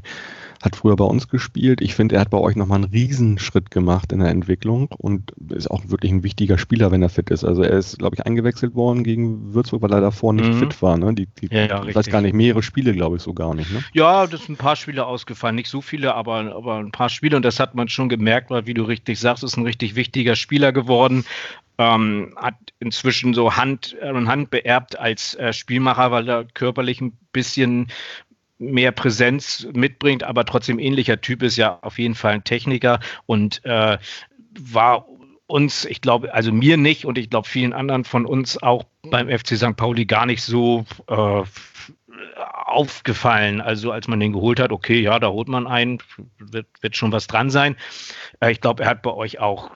hat früher bei uns gespielt. Ich finde, er hat bei euch nochmal einen Riesenschritt gemacht in der Entwicklung und ist auch wirklich ein wichtiger Spieler, wenn er fit ist. Also er ist, glaube ich, eingewechselt worden gegen Würzburg, weil er davor nicht mhm. fit war. Ne? Die, die, ja, ja, ich weiß gar nicht, mehrere Spiele, glaube ich, so gar nicht. Ne? Ja, das sind ein paar Spiele ausgefallen. Nicht so viele, aber, aber ein paar Spiele und das hat man schon gemerkt, weil, wie du richtig sagst, ist ein richtig wichtiger Spieler geworden. Ähm, hat inzwischen so Hand und Hand beerbt als äh, Spielmacher, weil er körperlich ein bisschen mehr Präsenz mitbringt, aber trotzdem ähnlicher Typ ist ja auf jeden Fall ein Techniker und äh, war uns, ich glaube, also mir nicht und ich glaube vielen anderen von uns auch beim FC St. Pauli gar nicht so äh, aufgefallen. Also als man den geholt hat, okay, ja, da holt man einen, wird, wird schon was dran sein. Äh, ich glaube, er hat bei euch auch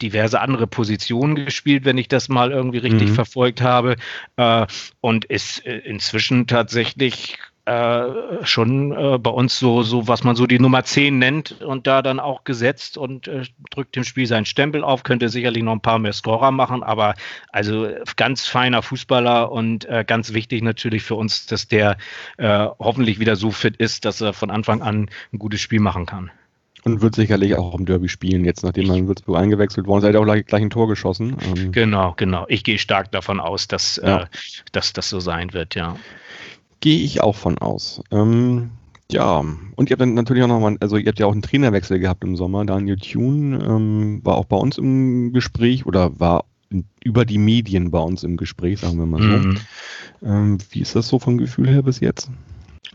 diverse andere Positionen gespielt, wenn ich das mal irgendwie richtig mhm. verfolgt habe. Äh, und ist äh, inzwischen tatsächlich äh, schon äh, bei uns so, so, was man so die Nummer 10 nennt und da dann auch gesetzt und äh, drückt dem Spiel seinen Stempel auf, könnte sicherlich noch ein paar mehr Scorer machen, aber also ganz feiner Fußballer und äh, ganz wichtig natürlich für uns, dass der äh, hoffentlich wieder so fit ist, dass er von Anfang an ein gutes Spiel machen kann. Und wird sicherlich auch im Derby spielen, jetzt nachdem er in Würzburg eingewechselt worden ist. Er hat auch gleich, gleich ein Tor geschossen. Ähm genau, genau. Ich gehe stark davon aus, dass, ja. äh, dass das so sein wird, ja. Gehe ich auch von aus. Ähm, ja, und ihr habt dann natürlich auch nochmal, also ihr habt ja auch einen Trainerwechsel gehabt im Sommer. Daniel Thune ähm, war auch bei uns im Gespräch oder war über die Medien bei uns im Gespräch, sagen wir mal so. Mhm. Ähm, wie ist das so vom Gefühl her bis jetzt?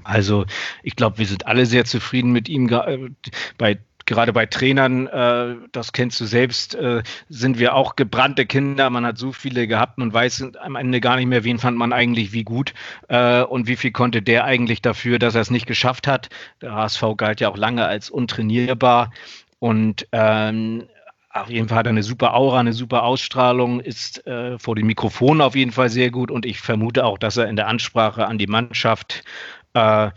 Also ich glaube, wir sind alle sehr zufrieden mit ihm. Äh, bei gerade bei Trainern, äh, das kennst du selbst, äh, sind wir auch gebrannte Kinder. Man hat so viele gehabt und weiß am Ende gar nicht mehr, wen fand man eigentlich wie gut äh, und wie viel konnte der eigentlich dafür, dass er es nicht geschafft hat. Der HSV galt ja auch lange als untrainierbar und ähm, auf jeden Fall hat er eine super Aura, eine super Ausstrahlung, ist äh, vor dem Mikrofon auf jeden Fall sehr gut und ich vermute auch, dass er in der Ansprache an die Mannschaft äh,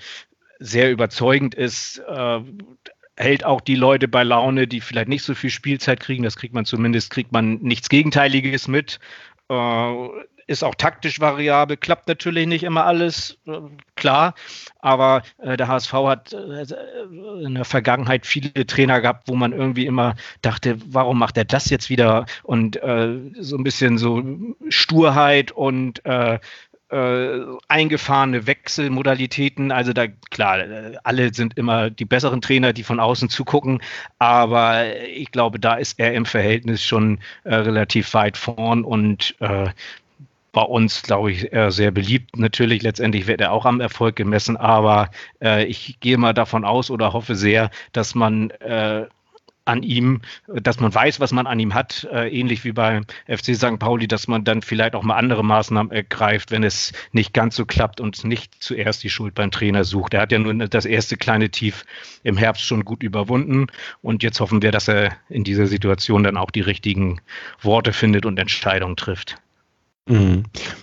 sehr überzeugend ist. Äh, hält auch die Leute bei Laune, die vielleicht nicht so viel Spielzeit kriegen. Das kriegt man zumindest, kriegt man nichts Gegenteiliges mit. Äh, ist auch taktisch variabel, klappt natürlich nicht immer alles, äh, klar, aber äh, der HSV hat äh, in der Vergangenheit viele Trainer gehabt, wo man irgendwie immer dachte, warum macht er das jetzt wieder? Und äh, so ein bisschen so Sturheit und äh, eingefahrene Wechselmodalitäten. Also da klar, alle sind immer die besseren Trainer, die von außen zugucken, aber ich glaube, da ist er im Verhältnis schon äh, relativ weit vorn und äh, bei uns, glaube ich, sehr beliebt. Natürlich, letztendlich wird er auch am Erfolg gemessen, aber äh, ich gehe mal davon aus oder hoffe sehr, dass man äh, an ihm, dass man weiß, was man an ihm hat, äh, ähnlich wie beim FC St. Pauli, dass man dann vielleicht auch mal andere Maßnahmen ergreift, wenn es nicht ganz so klappt und nicht zuerst die Schuld beim Trainer sucht. Er hat ja nun das erste kleine Tief im Herbst schon gut überwunden und jetzt hoffen wir, dass er in dieser Situation dann auch die richtigen Worte findet und Entscheidungen trifft. Mhm.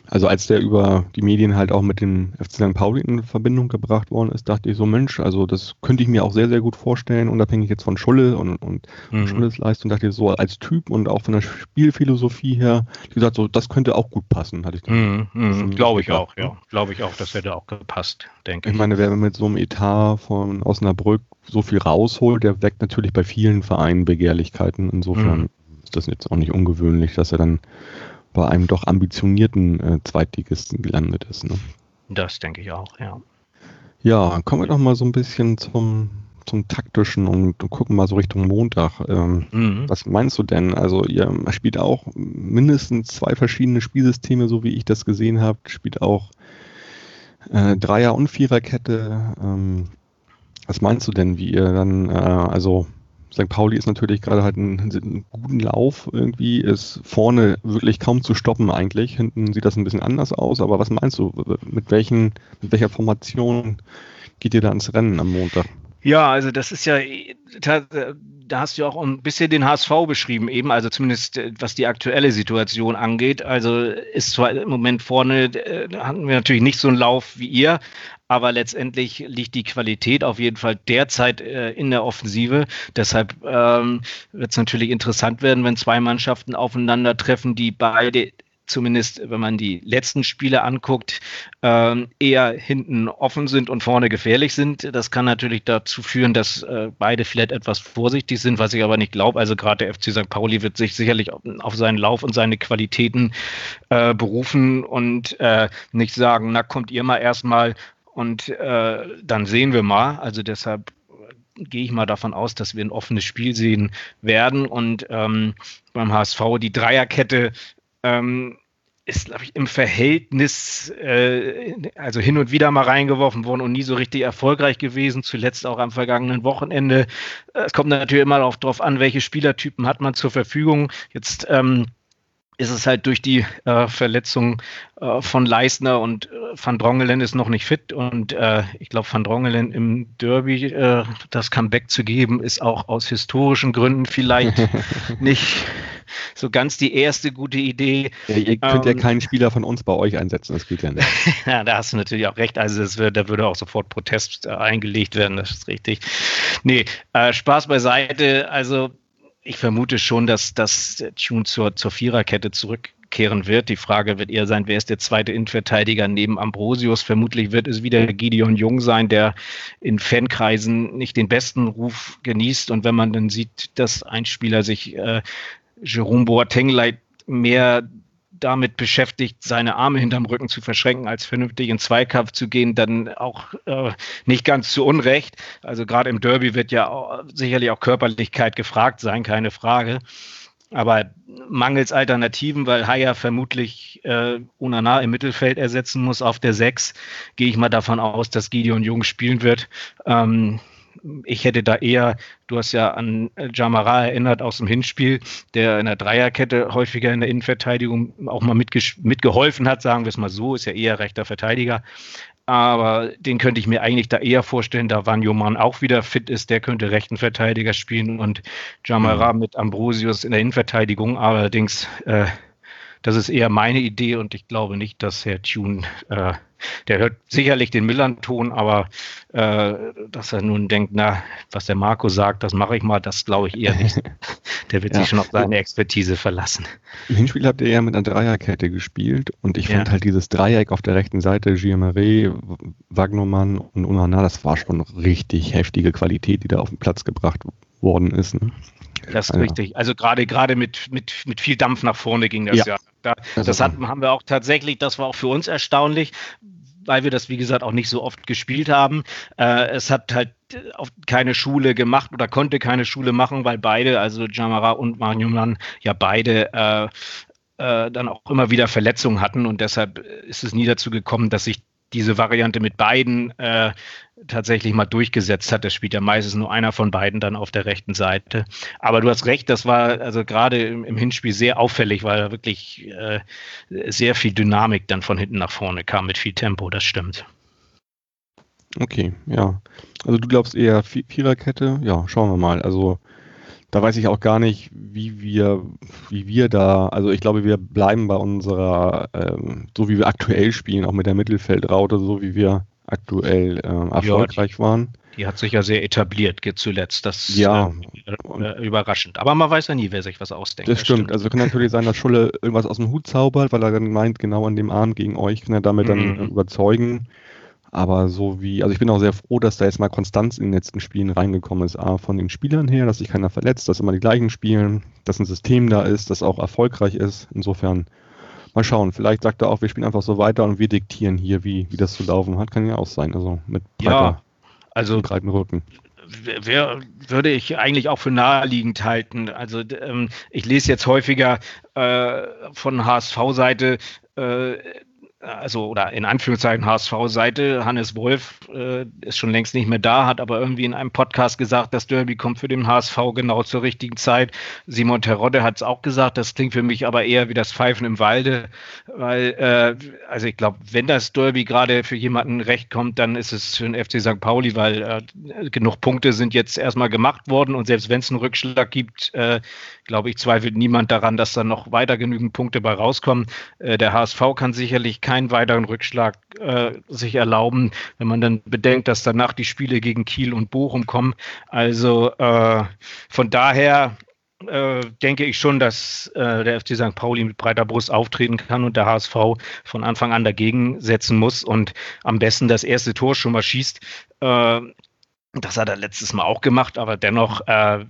Also als der über die Medien halt auch mit dem FC St. Pauli in Verbindung gebracht worden ist, dachte ich so, Mensch, also das könnte ich mir auch sehr, sehr gut vorstellen, unabhängig jetzt von Schulle und, und mhm. Schulles Leistung, dachte ich so als Typ und auch von der Spielphilosophie her, wie gesagt, so das könnte auch gut passen, hatte ich mhm. mhm. Glaube ich auch, ja. Glaube ich auch, das hätte auch gepasst, denke ich. Ich meine, wer mit so einem Etat von Osnabrück so viel rausholt, der weckt natürlich bei vielen Vereinen Begehrlichkeiten. Insofern mhm. ist das jetzt auch nicht ungewöhnlich, dass er dann bei einem doch ambitionierten äh, Zweitligisten gelandet ist. Ne? Das denke ich auch, ja. Ja, kommen wir doch mal so ein bisschen zum, zum taktischen und, gucken mal so Richtung Montag. Ähm, mhm. Was meinst du denn? Also ihr spielt auch mindestens zwei verschiedene Spielsysteme, so wie ich das gesehen habe. Spielt auch äh, Dreier- und Viererkette. Ähm, was meinst du denn, wie ihr dann, äh, also St. Pauli ist natürlich gerade halt einen, einen, guten Lauf irgendwie, ist vorne wirklich kaum zu stoppen eigentlich. Hinten sieht das ein bisschen anders aus, aber was meinst du, mit welchen, mit welcher Formation geht ihr da ins Rennen am Montag? Ja, also das ist ja, da, hast du auch ein bisschen den HSV beschrieben eben, also zumindest äh, was die aktuelle Situation angeht. Also ist zwar im Moment vorne, äh, da hatten wir natürlich nicht so einen Lauf wie ihr, aber letztendlich liegt die Qualität auf jeden Fall derzeit äh, in der Offensive. Deshalb ähm, wird es natürlich interessant werden, wenn zwei Mannschaften aufeinandertreffen, die beide zumindest wenn man die letzten Spiele anguckt, ähm, eher hinten offen sind und vorne gefährlich sind. Das kann natürlich dazu führen, dass äh, beide vielleicht etwas vorsichtig sind, was ich aber nicht glaube. Also gerade der FC St. Pauli wird sich sicherlich auf, auf seinen Lauf und seine Qualitäten äh, berufen und äh, nicht sagen, na kommt ihr mal erstmal und äh, dann sehen wir mal. Also deshalb gehe ich mal davon aus, dass wir ein offenes Spiel sehen werden. Und ähm, beim HSV die Dreierkette ähm, ist, glaube ich, im Verhältnis, äh, also hin und wieder mal reingeworfen worden und nie so richtig erfolgreich gewesen, zuletzt auch am vergangenen Wochenende. Es kommt natürlich immer darauf an, welche Spielertypen hat man zur Verfügung. Jetzt ähm, ist es halt durch die äh, Verletzung äh, von Leisner und äh, Van Drongelen ist noch nicht fit und äh, ich glaube Van Drongelen im Derby äh, das Comeback zu geben ist auch aus historischen Gründen vielleicht nicht so ganz die erste gute Idee. Ja, ihr könnt ähm, ja keinen Spieler von uns bei euch einsetzen, das geht ja nicht. ja, da hast du natürlich auch recht. Also das wird, da würde auch sofort Protest äh, eingelegt werden, das ist richtig. Nee, Spaß beiseite. Also ich vermute schon, dass das Tune zur, zur Viererkette zurückkehren wird. Die Frage wird eher sein, wer ist der zweite Innenverteidiger neben Ambrosius? Vermutlich wird es wieder Gideon Jung sein, der in Fankreisen nicht den besten Ruf genießt. Und wenn man dann sieht, dass ein Spieler sich äh, Jerome Boateng mehr damit beschäftigt, seine Arme hinterm Rücken zu verschränken, als vernünftig in Zweikampf zu gehen, dann auch äh, nicht ganz zu Unrecht. Also gerade im Derby wird ja auch, sicherlich auch Körperlichkeit gefragt sein, keine Frage. Aber mangels Alternativen, weil Haya vermutlich äh, Unana im Mittelfeld ersetzen muss auf der 6, gehe ich mal davon aus, dass Gideon Jung spielen wird. Ähm, ich hätte da eher, du hast ja an Jamara erinnert aus dem Hinspiel, der in der Dreierkette häufiger in der Innenverteidigung auch mal mitgeholfen hat, sagen wir es mal so, ist ja eher rechter Verteidiger. Aber den könnte ich mir eigentlich da eher vorstellen, da Wanjoman auch wieder fit ist, der könnte rechten Verteidiger spielen und Jamara mhm. mit Ambrosius in der Innenverteidigung. Allerdings äh, das ist eher meine Idee und ich glaube nicht, dass Herr Thune, äh, der hört sicherlich den Millern-Ton, aber äh, dass er nun denkt, na, was der Marco sagt, das mache ich mal, das glaube ich eher nicht. Der wird ja. sich schon auf seine Expertise verlassen. Im Hinspiel habt ihr ja mit einer Dreierkette gespielt und ich ja. fand halt dieses Dreieck auf der rechten Seite, Giamare, Wagnermann und Unana, das war schon richtig heftige Qualität, die da auf den Platz gebracht worden ist. Ne? Das ist ja. richtig. Also gerade gerade mit, mit, mit viel Dampf nach vorne ging das ja. ja. Da, das hat, haben wir auch tatsächlich, das war auch für uns erstaunlich, weil wir das, wie gesagt, auch nicht so oft gespielt haben. Äh, es hat halt keine Schule gemacht oder konnte keine Schule machen, weil beide, also Jamara und Marjuman, ja beide äh, äh, dann auch immer wieder Verletzungen hatten und deshalb ist es nie dazu gekommen, dass sich diese Variante mit beiden äh, tatsächlich mal durchgesetzt hat. Das spielt ja meistens nur einer von beiden dann auf der rechten Seite. Aber du hast recht, das war also gerade im, im Hinspiel sehr auffällig, weil da wirklich äh, sehr viel Dynamik dann von hinten nach vorne kam mit viel Tempo, das stimmt. Okay, ja. Also du glaubst eher Viererkette? Ja, schauen wir mal. Also da weiß ich auch gar nicht, wie wir, wie wir da, also ich glaube, wir bleiben bei unserer, ähm, so wie wir aktuell spielen, auch mit der Mittelfeldraute, so wie wir aktuell äh, erfolgreich ja, die, waren. Die hat sich ja sehr etabliert zuletzt. Das ja, äh, äh, überraschend. Aber man weiß ja nie, wer sich was ausdenkt. Das, das stimmt. stimmt. Also kann natürlich sein, dass Schulle irgendwas aus dem Hut zaubert, weil er dann meint, genau an dem Arm gegen euch kann er damit mhm. dann überzeugen. Aber so wie, also ich bin auch sehr froh, dass da jetzt mal Konstanz in den letzten Spielen reingekommen ist. A, von den Spielern her, dass sich keiner verletzt, dass immer die gleichen spielen, dass ein System da ist, das auch erfolgreich ist. Insofern mal schauen. Vielleicht sagt er auch, wir spielen einfach so weiter und wir diktieren hier, wie, wie das zu laufen hat. Kann ja auch sein. Also mit breiter, ja, also breiten Rücken. Wer, würde ich eigentlich auch für naheliegend halten. Also ähm, ich lese jetzt häufiger äh, von HSV-Seite, äh, also oder in Anführungszeichen HSV-Seite, Hannes Wolf äh, ist schon längst nicht mehr da, hat aber irgendwie in einem Podcast gesagt, das Derby kommt für den HSV genau zur richtigen Zeit. Simon Terodde hat es auch gesagt, das klingt für mich aber eher wie das Pfeifen im Walde, weil, äh, also ich glaube, wenn das Derby gerade für jemanden recht kommt, dann ist es für den FC St. Pauli, weil äh, genug Punkte sind jetzt erstmal gemacht worden und selbst wenn es einen Rückschlag gibt, äh, glaube ich, zweifelt niemand daran, dass da noch weiter genügend Punkte bei rauskommen. Äh, der HSV kann sicherlich keinen weiteren Rückschlag äh, sich erlauben, wenn man dann bedenkt, dass danach die Spiele gegen Kiel und Bochum kommen. Also äh, von daher äh, denke ich schon, dass äh, der FC St. Pauli mit breiter Brust auftreten kann und der HSV von Anfang an dagegen setzen muss und am besten das erste Tor schon mal schießt. Äh, das hat er letztes Mal auch gemacht, aber dennoch äh,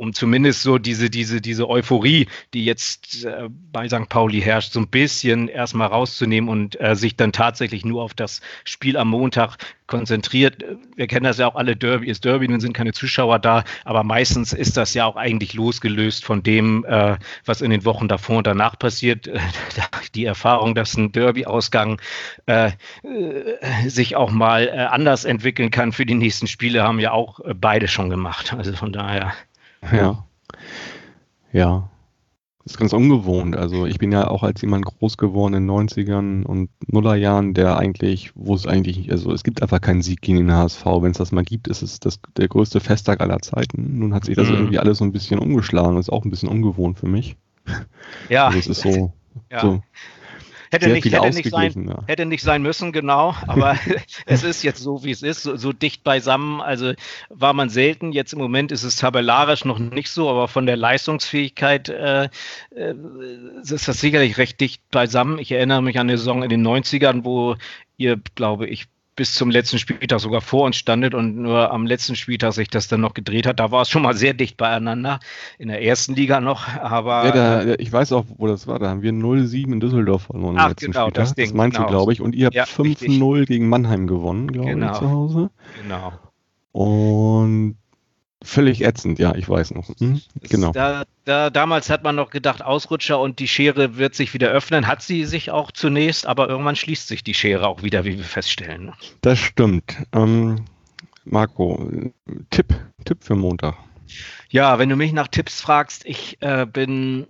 um zumindest so diese, diese, diese Euphorie, die jetzt äh, bei St. Pauli herrscht, so ein bisschen erstmal rauszunehmen und äh, sich dann tatsächlich nur auf das Spiel am Montag konzentriert. Wir kennen das ja auch alle, Derby ist Derby, nun sind keine Zuschauer da, aber meistens ist das ja auch eigentlich losgelöst von dem, äh, was in den Wochen davor und danach passiert. Die Erfahrung, dass ein Derby-Ausgang äh, äh, sich auch mal äh, anders entwickeln kann für die nächsten Spiele, haben ja auch äh, beide schon gemacht. Also von daher. Ja. Ja. Das ist ganz ungewohnt. Also ich bin ja auch als jemand groß geworden in den 90ern und Nullerjahren, der eigentlich, wo es eigentlich, also es gibt einfach keinen Sieg gegen den HSV. Wenn es das mal gibt, ist es das, der größte Festtag aller Zeiten. Nun hat sich das mhm. irgendwie alles so ein bisschen umgeschlagen. Das ist auch ein bisschen ungewohnt für mich. Ja. Also es ist so, ja. so Hätte nicht, hätte, nicht sein, ja. hätte nicht sein müssen, genau. Aber es ist jetzt so, wie es ist, so, so, dicht beisammen. Also war man selten. Jetzt im Moment ist es tabellarisch noch nicht so, aber von der Leistungsfähigkeit äh, äh, ist das sicherlich recht dicht beisammen. Ich erinnere mich an eine Saison in den 90ern, wo ihr, glaube ich, bis zum letzten Spieltag sogar vor uns standet und nur am letzten Spieltag sich das dann noch gedreht hat. Da war es schon mal sehr dicht beieinander. In der ersten Liga noch, aber. Ja, da, ich weiß auch, wo das war. Da haben wir 0-7 in Düsseldorf verloren. Ach, letzten genau, Spieltag. das Ding. Das meinst genau. du, glaube ich. Und ihr habt ja, 5-0 gegen Mannheim gewonnen, glaube genau. ich, zu Hause. Genau. Und Völlig ätzend, ja, ich weiß noch. Hm? Genau. Da, da, damals hat man noch gedacht, Ausrutscher und die Schere wird sich wieder öffnen. Hat sie sich auch zunächst, aber irgendwann schließt sich die Schere auch wieder, wie wir feststellen. Das stimmt. Ähm, Marco, Tipp, Tipp für Montag. Ja, wenn du mich nach Tipps fragst, ich äh, bin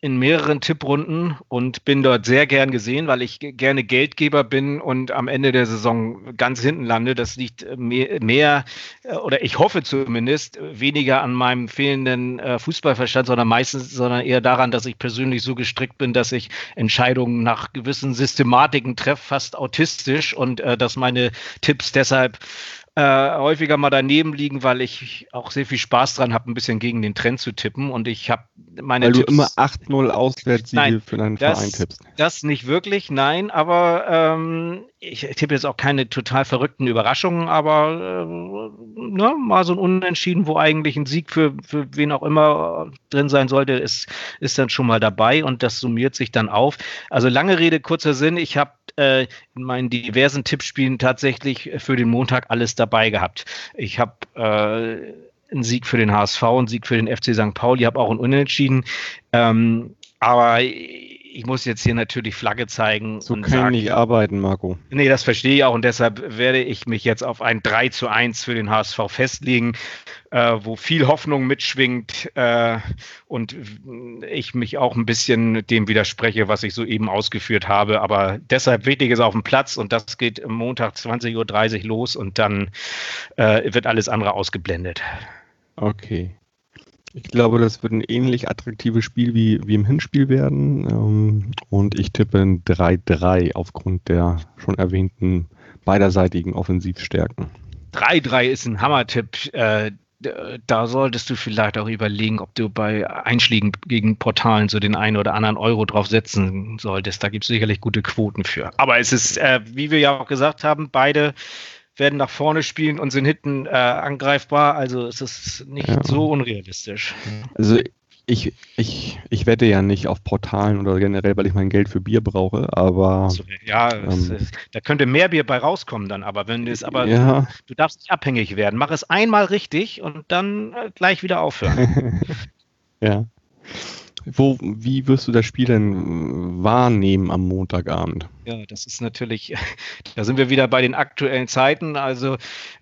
in mehreren Tipprunden und bin dort sehr gern gesehen, weil ich gerne Geldgeber bin und am Ende der Saison ganz hinten lande. Das liegt mehr, mehr äh, oder ich hoffe zumindest weniger an meinem fehlenden äh, Fußballverstand, sondern meistens, sondern eher daran, dass ich persönlich so gestrickt bin, dass ich Entscheidungen nach gewissen Systematiken treffe, fast autistisch und äh, dass meine Tipps deshalb äh, häufiger mal daneben liegen, weil ich auch sehr viel Spaß dran habe, ein bisschen gegen den Trend zu tippen. Und ich habe meine Weil Tipps, du immer 8-0 Auswärtssiege für deinen das- Verein tippst. Das nicht wirklich, nein, aber ähm, ich tippe jetzt auch keine total verrückten Überraschungen, aber äh, ne, mal so ein Unentschieden, wo eigentlich ein Sieg für, für wen auch immer drin sein sollte, ist, ist dann schon mal dabei und das summiert sich dann auf. Also lange Rede, kurzer Sinn, ich habe äh, in meinen diversen Tippspielen tatsächlich für den Montag alles dabei gehabt. Ich habe äh, einen Sieg für den HSV, einen Sieg für den FC St. Pauli, habe auch einen Unentschieden. Ähm, aber ich muss jetzt hier natürlich Flagge zeigen. So und kann ich sagen, nicht arbeiten, Marco. Nee, das verstehe ich auch und deshalb werde ich mich jetzt auf ein 3 zu 1 für den HSV festlegen, äh, wo viel Hoffnung mitschwingt äh, und ich mich auch ein bisschen dem widerspreche, was ich soeben ausgeführt habe. Aber deshalb wichtig ist auf dem Platz und das geht Montag 20.30 Uhr los und dann äh, wird alles andere ausgeblendet. Okay. Ich glaube, das wird ein ähnlich attraktives Spiel wie, wie im Hinspiel werden. Ähm, und ich tippe ein 3-3 aufgrund der schon erwähnten beiderseitigen Offensivstärken. 3-3 ist ein Hammertipp. Äh, da solltest du vielleicht auch überlegen, ob du bei Einschlägen gegen Portalen so den einen oder anderen Euro drauf setzen solltest. Da gibt es sicherlich gute Quoten für. Aber es ist, äh, wie wir ja auch gesagt haben, beide werden nach vorne spielen und sind hinten äh, angreifbar. Also es ist nicht Ja. so unrealistisch. Also ich, ich, ich wette ja nicht auf Portalen oder generell, weil ich mein Geld für Bier brauche, aber Also, ja, es, ähm, ist- da könnte mehr Bier bei rauskommen dann, aber wenn es aber ja, du darfst nicht abhängig werden. Mach es einmal richtig und dann äh, gleich wieder aufhören. ja. Wo, wie wirst du das Spiel denn wahrnehmen am Montagabend? Ja, das ist natürlich, da sind wir wieder bei den aktuellen Zeiten. Also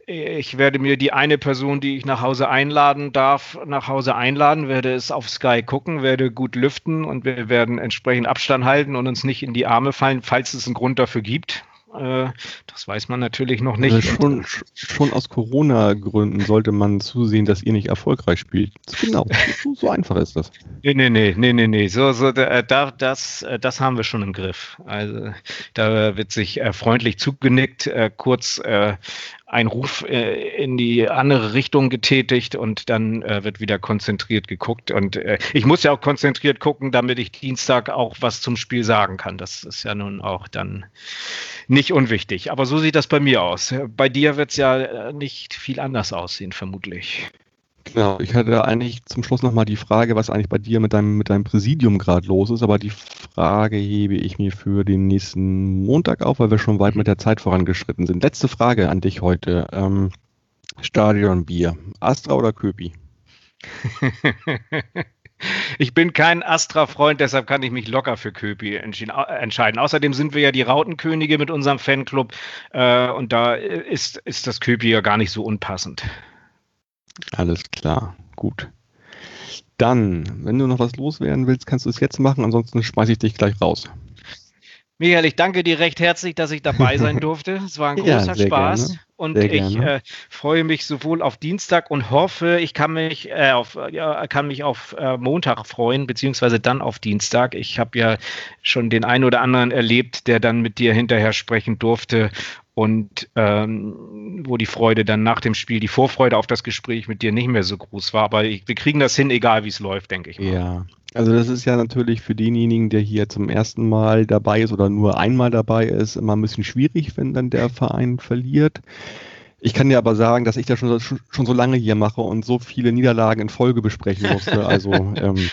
ich werde mir die eine Person, die ich nach Hause einladen darf, nach Hause einladen, werde es auf Sky gucken, werde gut lüften und wir werden entsprechend Abstand halten und uns nicht in die Arme fallen, falls es einen Grund dafür gibt. Äh, Das weiß man natürlich noch nicht. Also schon, schon aus Corona-Gründen sollte man zusehen, dass ihr nicht erfolgreich spielt. Genau, so, so einfach ist das. Nee, nee, nee, nee, nee, nee. So, so, da, da- das, äh, das haben wir schon im Griff. Also da wird sich äh, freundlich zugenickt, äh, kurz äh, ein Ruf äh, in die andere Richtung getätigt und dann äh, wird wieder konzentriert geguckt. Und äh, ich muss ja auch konzentriert gucken, damit ich Dienstag auch was zum Spiel sagen kann. Das ist ja nun auch dann nicht unwichtig. Aber so sieht das bei mir aus. Bei dir wird es ja äh, nicht viel anders aussehen, vermutlich. Genau, ich hatte eigentlich zum Schluss nochmal die Frage, was eigentlich bei dir mit deinem, mit deinem Präsidium gerade los ist, aber die Frage hebe ich mir für den nächsten Montag auf, weil wir schon weit mit der Zeit vorangeschritten sind. Letzte Frage an dich heute. Ähm, Stadionbier. Astra oder Köpi? Ich bin kein Astra-Freund, deshalb kann ich mich locker für Köpi au- entscheiden. Außerdem sind wir ja die Rautenkönige mit unserem Fanclub äh, und da ist, ist das Köpi ja gar nicht so unpassend. Alles klar, gut. Dann, wenn du noch was loswerden willst, kannst du es jetzt machen, ansonsten schmeiße ich dich gleich raus. Michael, ich danke dir recht herzlich, dass ich dabei sein durfte. Es war ein Ja, großer sehr Spaß. gerne. Und ich äh, freue mich sowohl auf Dienstag und hoffe, ich kann mich, äh, auf, ja, kann mich auf äh, Montag freuen, beziehungsweise dann auf Dienstag. Ich habe ja schon den einen oder anderen erlebt, der dann mit dir hinterher sprechen durfte und ähm, wo die Freude dann nach dem Spiel, die Vorfreude auf das Gespräch mit dir nicht mehr so groß war. Aber ich, wir kriegen das hin, egal wie es läuft, denke ich. mal. Ja, also das ist ja natürlich für denjenigen, der hier zum ersten Mal dabei ist oder nur einmal dabei ist, immer ein bisschen schwierig, wenn dann der Verein verliert. Ich kann dir aber sagen, dass ich das schon, so- schon so lange hier mache und so viele Niederlagen in Folge besprechen musste. Also ähm,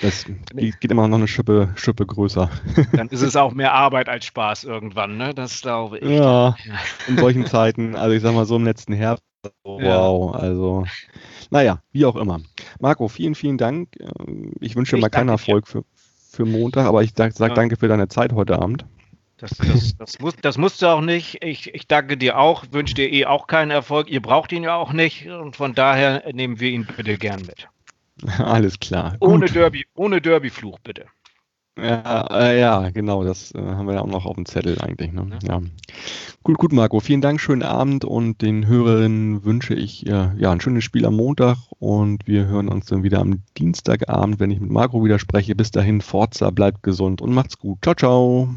das geht immer noch eine Schippe, Schippe größer. Dann ist es auch mehr Arbeit als Spaß irgendwann, ne? Das glaube ich. Ja, in solchen Zeiten, also ich sag mal so im letzten Herbst, so, Ja. wow, also naja, wie auch immer. Marco, vielen, vielen Dank. Ähm, Ich wünsche dir mal keinen. Erfolg für, für Montag, aber ich sage Ja. danke für deine Zeit heute Abend. Das, das, das, muss, das musst du auch nicht. Ich, ich danke dir auch, wünsche dir eh auch keinen Erfolg. Ihr braucht ihn ja auch nicht. Und von daher nehmen wir ihn bitte gern mit. Alles klar. Ohne Derby, ohne Derby-Fluch, bitte. Ja, äh, ja, genau, das äh, haben wir ja auch noch auf dem Zettel eigentlich. Ne? Ja. Gut, gut, Marco. Vielen Dank, schönen Abend und den Hörerinnen wünsche ich äh, ja ein schönes Spiel am Montag und wir hören uns dann wieder am Dienstagabend, wenn ich mit Marco wieder spreche. Bis dahin, Forza, bleibt gesund und macht's gut. Ciao, ciao.